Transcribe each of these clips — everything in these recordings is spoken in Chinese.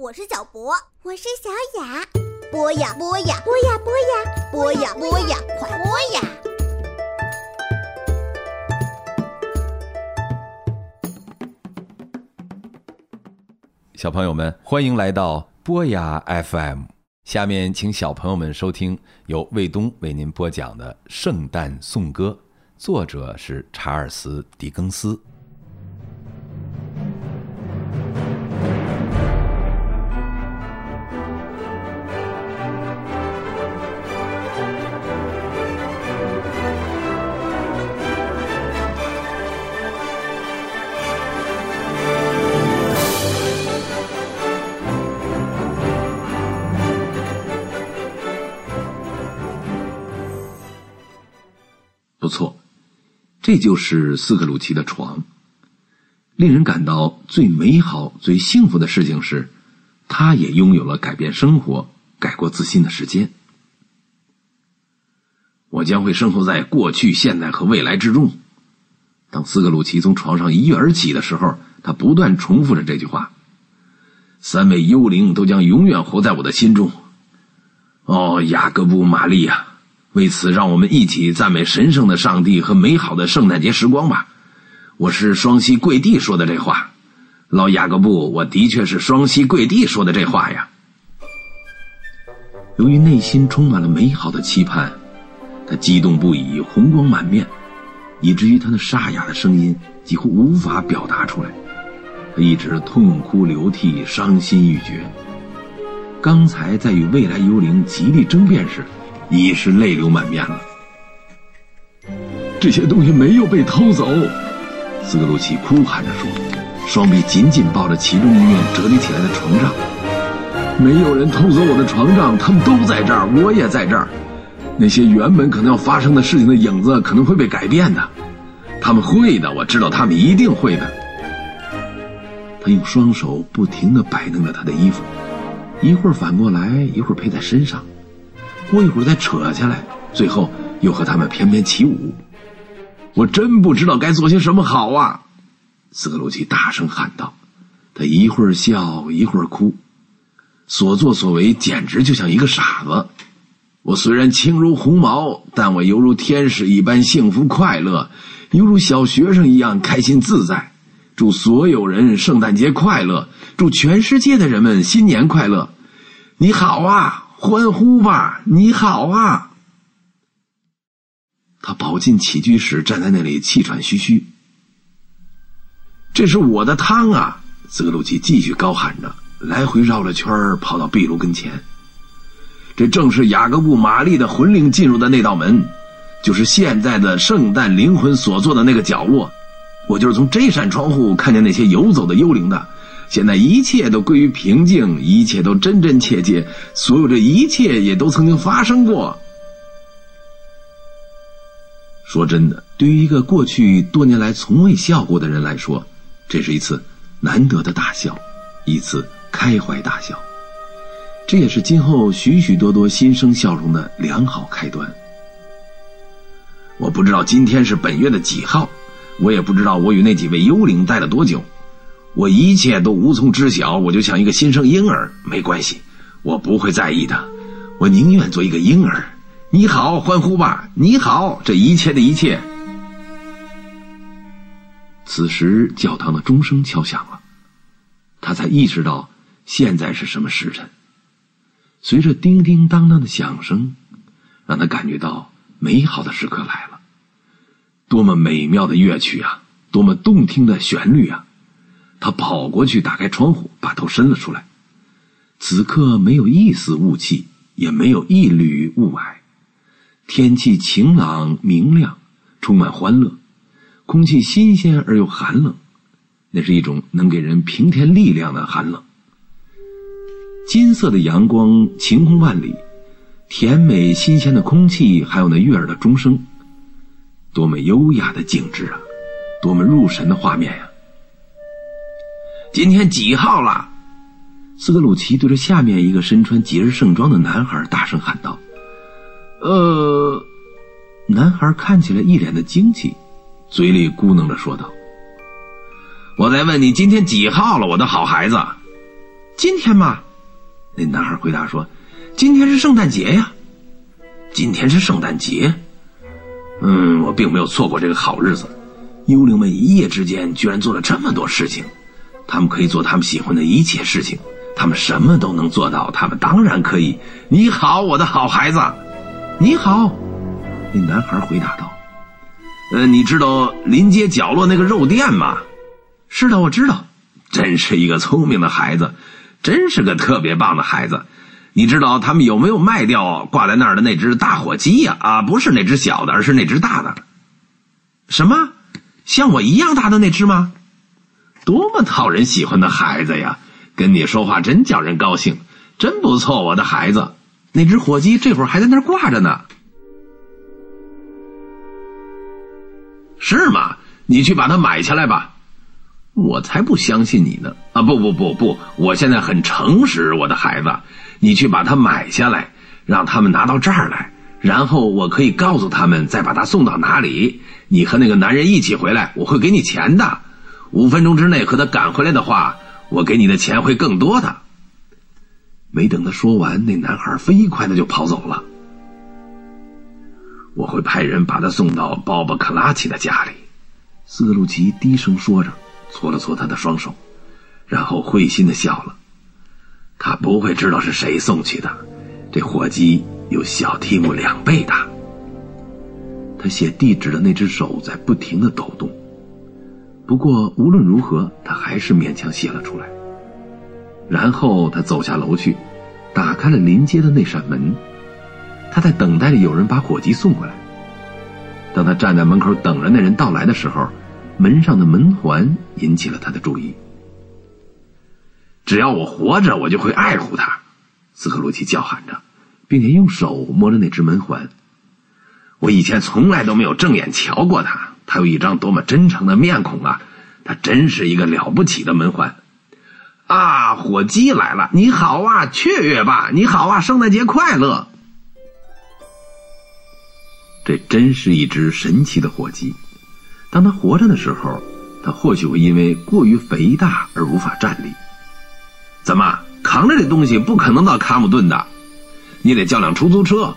我是小博，我是小雅。播呀播呀播呀播呀播呀播呀，快播呀！小朋友们，欢迎来到播呀 FM。下面请小朋友们收听由卫东为您播讲的《圣诞颂歌》，作者是查尔斯·狄更斯。就是斯克鲁奇的床。令人感到最美好、最幸福的事情是，他也拥有了改变生活、改过自新的时间。我将会生活在过去、现在和未来之中。当斯克鲁奇从床上一跃而起的时候，他不断重复着这句话：“三位幽灵都将永远活在我的心中。”哦，雅各布·玛利亚。为此，让我们一起赞美神圣的上帝和美好的圣诞节时光吧。我是双膝跪地说的这话，老雅各布，我的确是双膝跪地说的这话呀。由于内心充满了美好的期盼，他激动不已，红光满面，以至于他那沙哑的声音几乎无法表达出来。他一直痛哭流涕，伤心欲绝。刚才在与未来幽灵极力争辩时。已是泪流满面了。这些东西没有被偷走，斯克鲁奇哭喊着说，双臂紧紧抱着其中一面折叠起来的床帐。没有人偷走我的床帐，他们都在这儿，我也在这儿。那些原本可能要发生的事情的影子可能会被改变的，他们会的，我知道他们一定会的。他用双手不停的摆弄着他的衣服，一会儿反过来，一会儿披在身上。过一会儿再扯下来，最后又和他们翩翩起舞。我真不知道该做些什么好啊！斯克鲁奇大声喊道。他一会儿笑，一会儿哭，所作所为简直就像一个傻子。我虽然轻如鸿毛，但我犹如天使一般幸福快乐，犹如小学生一样开心自在。祝所有人圣诞节快乐！祝全世界的人们新年快乐！你好啊！欢呼吧！你好啊！他跑进起居室，站在那里气喘吁吁。这是我的汤啊！斯克鲁奇继续高喊着，来回绕了圈跑到壁炉跟前。这正是雅各布·玛丽的魂灵进入的那道门，就是现在的圣诞灵魂所坐的那个角落。我就是从这扇窗户看见那些游走的幽灵的。现在一切都归于平静，一切都真真切切，所有这一切也都曾经发生过。说真的，对于一个过去多年来从未笑过的人来说，这是一次难得的大笑，一次开怀大笑。这也是今后许许多多新生笑容的良好开端。我不知道今天是本月的几号，我也不知道我与那几位幽灵待了多久。我一切都无从知晓，我就像一个新生婴儿，没关系，我不会在意的，我宁愿做一个婴儿。你好，欢呼吧！你好，这一切的一切。此时，教堂的钟声敲响了，他才意识到现在是什么时辰。随着叮叮当当的响声，让他感觉到美好的时刻来了。多么美妙的乐曲啊！多么动听的旋律啊！他跑过去，打开窗户，把头伸了出来。此刻没有一丝雾气，也没有一缕雾霭，天气晴朗明亮，充满欢乐，空气新鲜而又寒冷，那是一种能给人平添力量的寒冷。金色的阳光，晴空万里，甜美新鲜的空气，还有那悦耳的钟声，多么优雅的景致啊！多么入神的画面呀！今天几号了？斯克鲁奇对着下面一个身穿节日盛装的男孩大声喊道：“呃。”男孩看起来一脸的惊奇，嘴里咕哝着说道：“我在问你今天几号了，我的好孩子。”今天嘛。那男孩回答说：“今天是圣诞节呀。”今天是圣诞节。嗯，我并没有错过这个好日子。幽灵们一夜之间居然做了这么多事情，他们可以做他们喜欢的一切事情，他们什么都能做到，他们当然可以。你好，我的好孩子。你好，那男孩回答道。呃，你知道临街角落那个肉店吗？是的，我知道。真是一个聪明的孩子，真是个特别棒的孩子。你知道他们有没有卖掉挂在那儿的那只大火鸡呀？啊，不是那只小的，而是那只大的。什么？像我一样大的那只吗？多么讨人喜欢的孩子呀！跟你说话真叫人高兴，真不错，我的孩子。那只火鸡这会儿还在那儿挂着呢。是吗？你去把它买下来吧。我才不相信你呢！啊，不不不不，我现在很诚实，我的孩子，你去把它买下来，让他们拿到这儿来，然后我可以告诉他们再把它送到哪里。你和那个男人一起回来，我会给你钱的。五分钟之内和他赶回来的话，我给你的钱会更多的。没等他说完，那男孩飞快的就跑走了。我会派人把他送到鲍勃·克拉奇的家里。斯克鲁奇低声说着。搓了搓他的双手，然后会心的笑了。他不会知道是谁送去的。这火鸡有小提姆两倍大。他写地址的那只手在不停的抖动。不过无论如何，他还是勉强写了出来。然后他走下楼去，打开了临街的那扇门。他在等待着有人把火鸡送过来。当他站在门口等着那人到来的时候。门上的门环引起了他的注意。只要我活着，我就会爱护他，斯克鲁奇叫喊着，并且用手摸着那只门环。我以前从来都没有正眼瞧过他，他有一张多么真诚的面孔啊！他真是一个了不起的门环。啊，火鸡来了！你好啊，雀跃吧！你好啊，圣诞节快乐！这真是一只神奇的火鸡。当他活着的时候，他或许会因为过于肥大而无法站立。怎么扛着这东西不可能到卡姆顿的？你得叫辆出租车。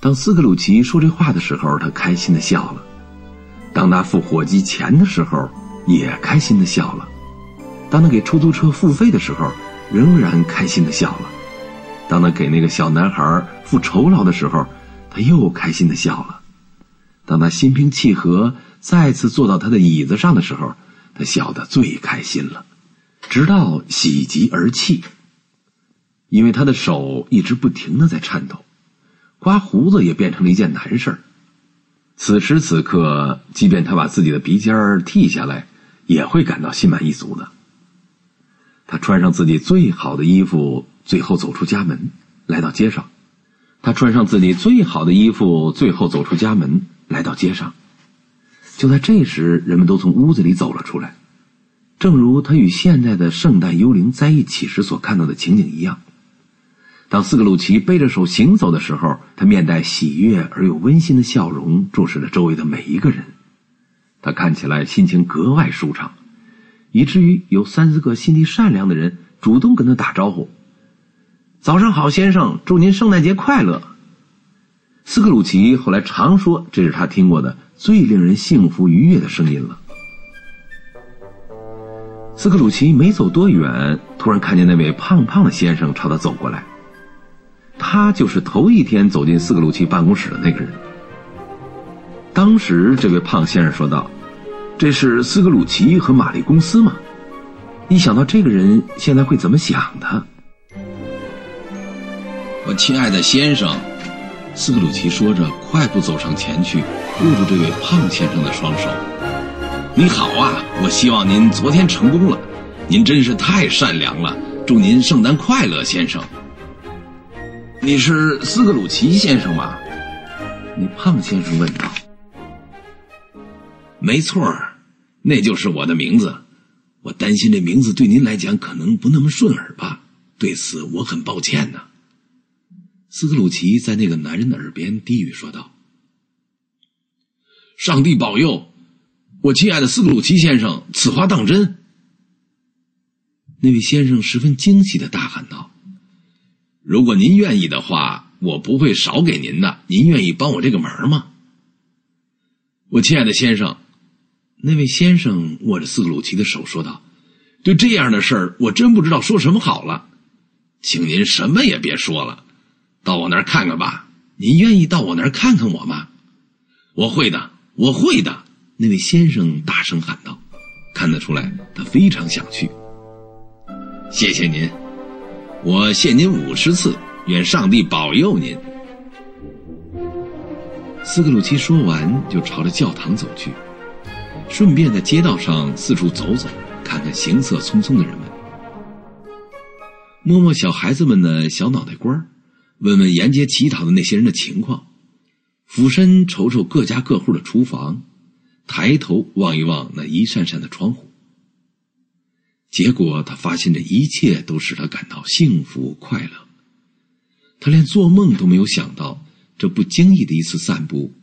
当斯克鲁奇说这话的时候，他开心的笑了；当他付火机钱的时候，也开心的笑了；当他给出租车付费的时候，仍然开心的笑了；当他给那个小男孩付酬劳的时候，他又开心的笑了；当他心平气和。再次坐到他的椅子上的时候，他笑得最开心了，直到喜极而泣。因为他的手一直不停的在颤抖，刮胡子也变成了一件难事儿。此时此刻，即便他把自己的鼻尖儿剃下来，也会感到心满意足的。他穿上自己最好的衣服，最后走出家门，来到街上。他穿上自己最好的衣服，最后走出家门，来到街上。就在这时，人们都从屋子里走了出来，正如他与现在的圣诞幽灵在一起时所看到的情景一样。当斯克鲁奇背着手行走的时候，他面带喜悦而又温馨的笑容，注视着周围的每一个人。他看起来心情格外舒畅，以至于有三四个心地善良的人主动跟他打招呼：“早上好，先生，祝您圣诞节快乐。”斯克鲁奇后来常说，这是他听过的。最令人幸福愉悦的声音了。斯克鲁奇没走多远，突然看见那位胖胖的先生朝他走过来。他就是头一天走进斯克鲁奇办公室的那个人。当时，这位胖先生说道：“这是斯克鲁奇和玛丽公司吗？”一想到这个人现在会怎么想的，我亲爱的先生。斯克鲁奇说着，快步走上前去，握住这位胖先生的双手。“你好啊，我希望您昨天成功了。您真是太善良了。祝您圣诞快乐，先生。”“你是斯克鲁奇先生吗？”那胖先生问道。“没错那就是我的名字。我担心这名字对您来讲可能不那么顺耳吧？对此我很抱歉呢。”斯克鲁奇在那个男人的耳边低语说道：“上帝保佑，我亲爱的斯克鲁奇先生，此话当真。”那位先生十分惊喜的大喊道：“如果您愿意的话，我不会少给您的。您愿意帮我这个忙吗？”我亲爱的先生，那位先生握着斯鲁奇的手说道：“对这样的事儿，我真不知道说什么好了，请您什么也别说了，到我那儿看看吧。您愿意到我那儿看看我吗？”“我会的，我会的。”那位先生大声喊道，看得出来他非常想去。谢谢您，我谢您五十次，愿上帝保佑您。斯克鲁奇说完，就朝着教堂走去，顺便在街道上四处走走，看看行色匆匆的人们，摸摸小孩子们的小脑袋瓜问问沿街乞讨的那些人的情况，俯身瞅瞅各家各户的厨房，抬头望一望那一扇扇的窗户。结果，他发现这一切都使他感到幸福快乐。他连做梦都没有想到。这不经意的一次散步，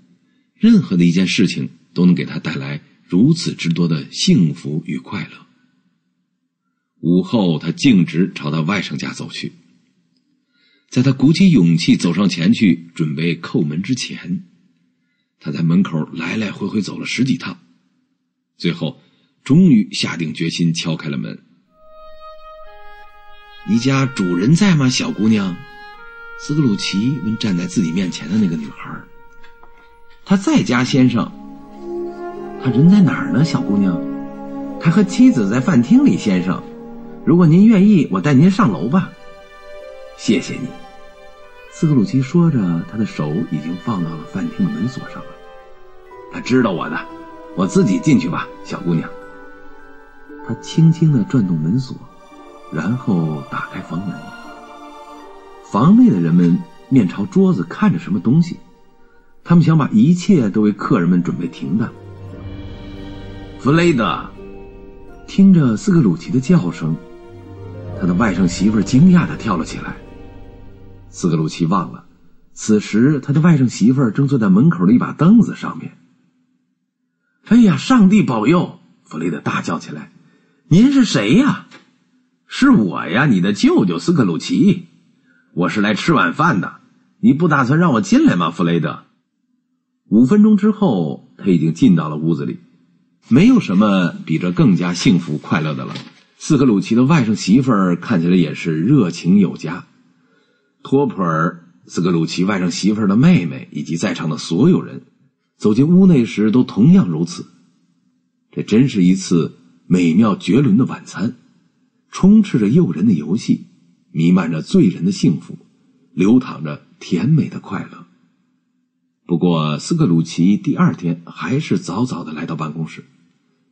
任何的一件事情都能给他带来如此之多的幸福与快乐。午后，他径直朝他外甥家走去。在他鼓起勇气走上前去准备叩门之前，他在门口来来回回走了十几趟，最后终于下定决心敲开了门。“你家主人在吗，小姑娘？”斯克鲁奇问站在自己面前的那个女孩：“他在家，先生。他人在哪儿呢，小姑娘？他和妻子在饭厅里，先生。如果您愿意，我带您上楼吧。谢谢你。”斯克鲁奇说着，他的手已经放到了饭厅的门锁上了。他知道我的，我自己进去吧，小姑娘。他轻轻的转动门锁，然后打开房门。房内的人们面朝桌子看着什么东西，他们想把一切都为客人们准备停当。弗雷德听着斯克鲁奇的叫声，他的外甥媳妇惊讶的跳了起来。斯克鲁奇忘了，此时他的外甥媳妇正坐在门口的一把凳子上面。哎呀，上帝保佑！弗雷德大叫起来：“您是谁呀？”“是我呀，你的舅舅斯克鲁奇。”我是来吃晚饭的，你不打算让我进来吗，弗雷德？五分钟之后，他已经进到了屋子里。没有什么比这更加幸福快乐的了。斯克鲁奇的外甥媳妇儿看起来也是热情有加。托普尔，斯克鲁奇外甥媳妇儿的妹妹以及在场的所有人，走进屋内时都同样如此。这真是一次美妙绝伦的晚餐，充斥着诱人的游戏。弥漫着醉人的幸福，流淌着甜美的快乐。不过，斯克鲁奇第二天还是早早的来到办公室，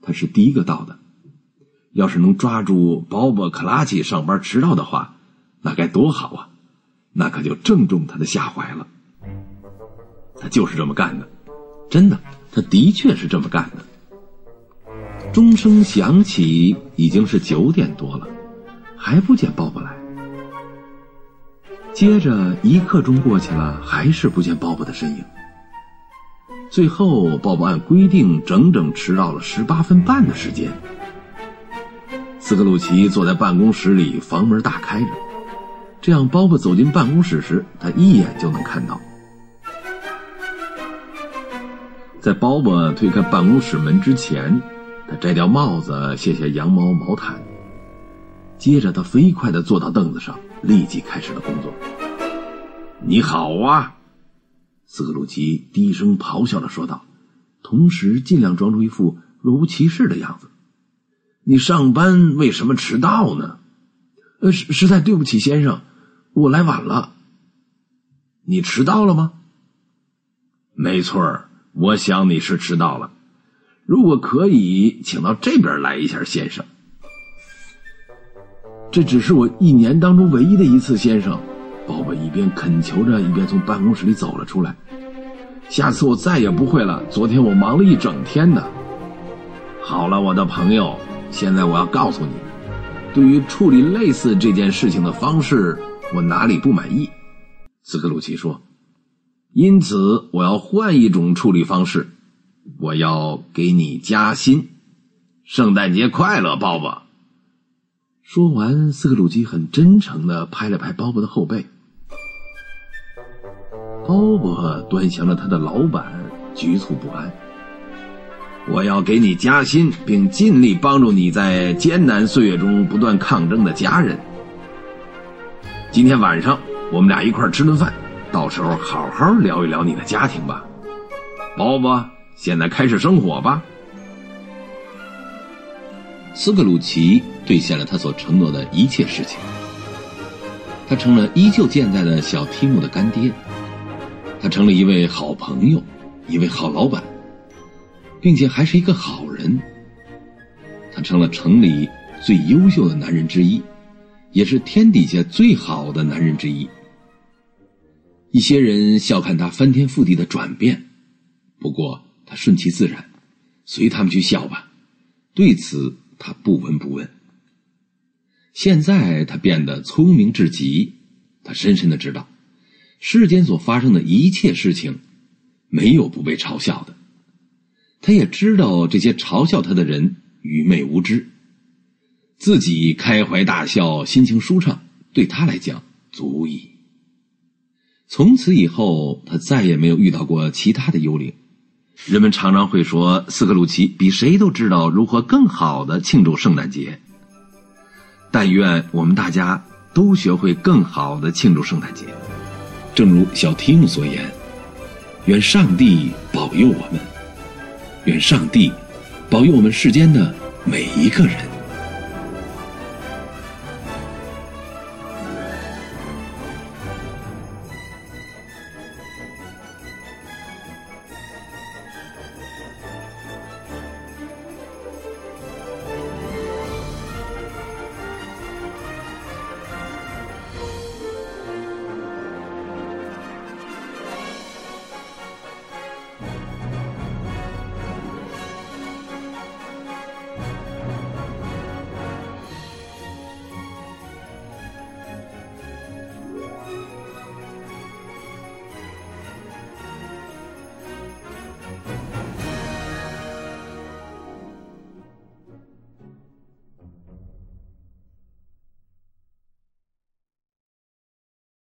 他是第一个到的。要是能抓住鲍勃·克拉奇上班迟到的话，那该多好啊！那可就正中他的下怀了。他就是这么干的，真的，他的确是这么干的。钟声响起，已经是九点多了，还不见鲍勃来。接着一刻钟过去了，还是不见鲍勃的身影。最后，鲍勃按规定整整迟到了十八分半的时间。斯克鲁奇坐在办公室里，房门大开着，这样鲍勃走进办公室时，他一眼就能看到。在鲍勃推开办公室门之前，摘掉帽子，卸下羊毛毛毯。接着，他飞快的坐到凳子上，立即开始了工作。你好啊，斯克鲁奇低声咆哮的说道，同时尽量装出一副若无其事的样子。你上班为什么迟到呢？呃，实实在对不起，先生，我来晚了。你迟到了吗？没错，我想你是迟到了。如果可以，请到这边来一下，先生。这只是我一年当中唯一的一次，先生。鲍勃一边恳求着，一边从办公室里走了出来。下次我再也不会了。昨天我忙了一整天呢。好了，我的朋友，现在我要告诉你，对于处理类似这件事情的方式，我哪里不满意？斯克鲁奇说：“因此，我要换一种处理方式。我要给你加薪。圣诞节快乐，鲍勃。”说完，斯克鲁基很真诚的拍了拍鲍勃的后背。鲍勃端详着他的老板，局促不安。我要给你加薪，并尽力帮助你在艰难岁月中不断抗争的家人。今天晚上我们俩一块儿吃顿饭，到时候好好聊一聊你的家庭吧。鲍勃，现在开始生火吧。斯克鲁奇兑现了他所承诺的一切事情，他成了依旧健在的小提姆的干爹，他成了一位好朋友，一位好老板。并且还是一个好人，他成了城里最优秀的男人之一，也是天底下最好的男人之一。一些人笑看他翻天覆地的转变，不过他顺其自然，随他们去笑吧。对此他不闻不问。现在他变得聪明至极，他深深的知道，世间所发生的一切事情，没有不被嘲笑的。他也知道这些嘲笑他的人愚昧无知，自己开怀大笑，心情舒畅，对他来讲足矣。从此以后，他再也没有遇到过其他的幽灵。人们常常会说，斯克鲁奇比谁都知道如何更好的庆祝圣诞节。但愿我们大家都学会更好的庆祝圣诞节，正如小提姆所言：“愿上帝保佑我们。”愿上帝保佑我们世间的每一个人。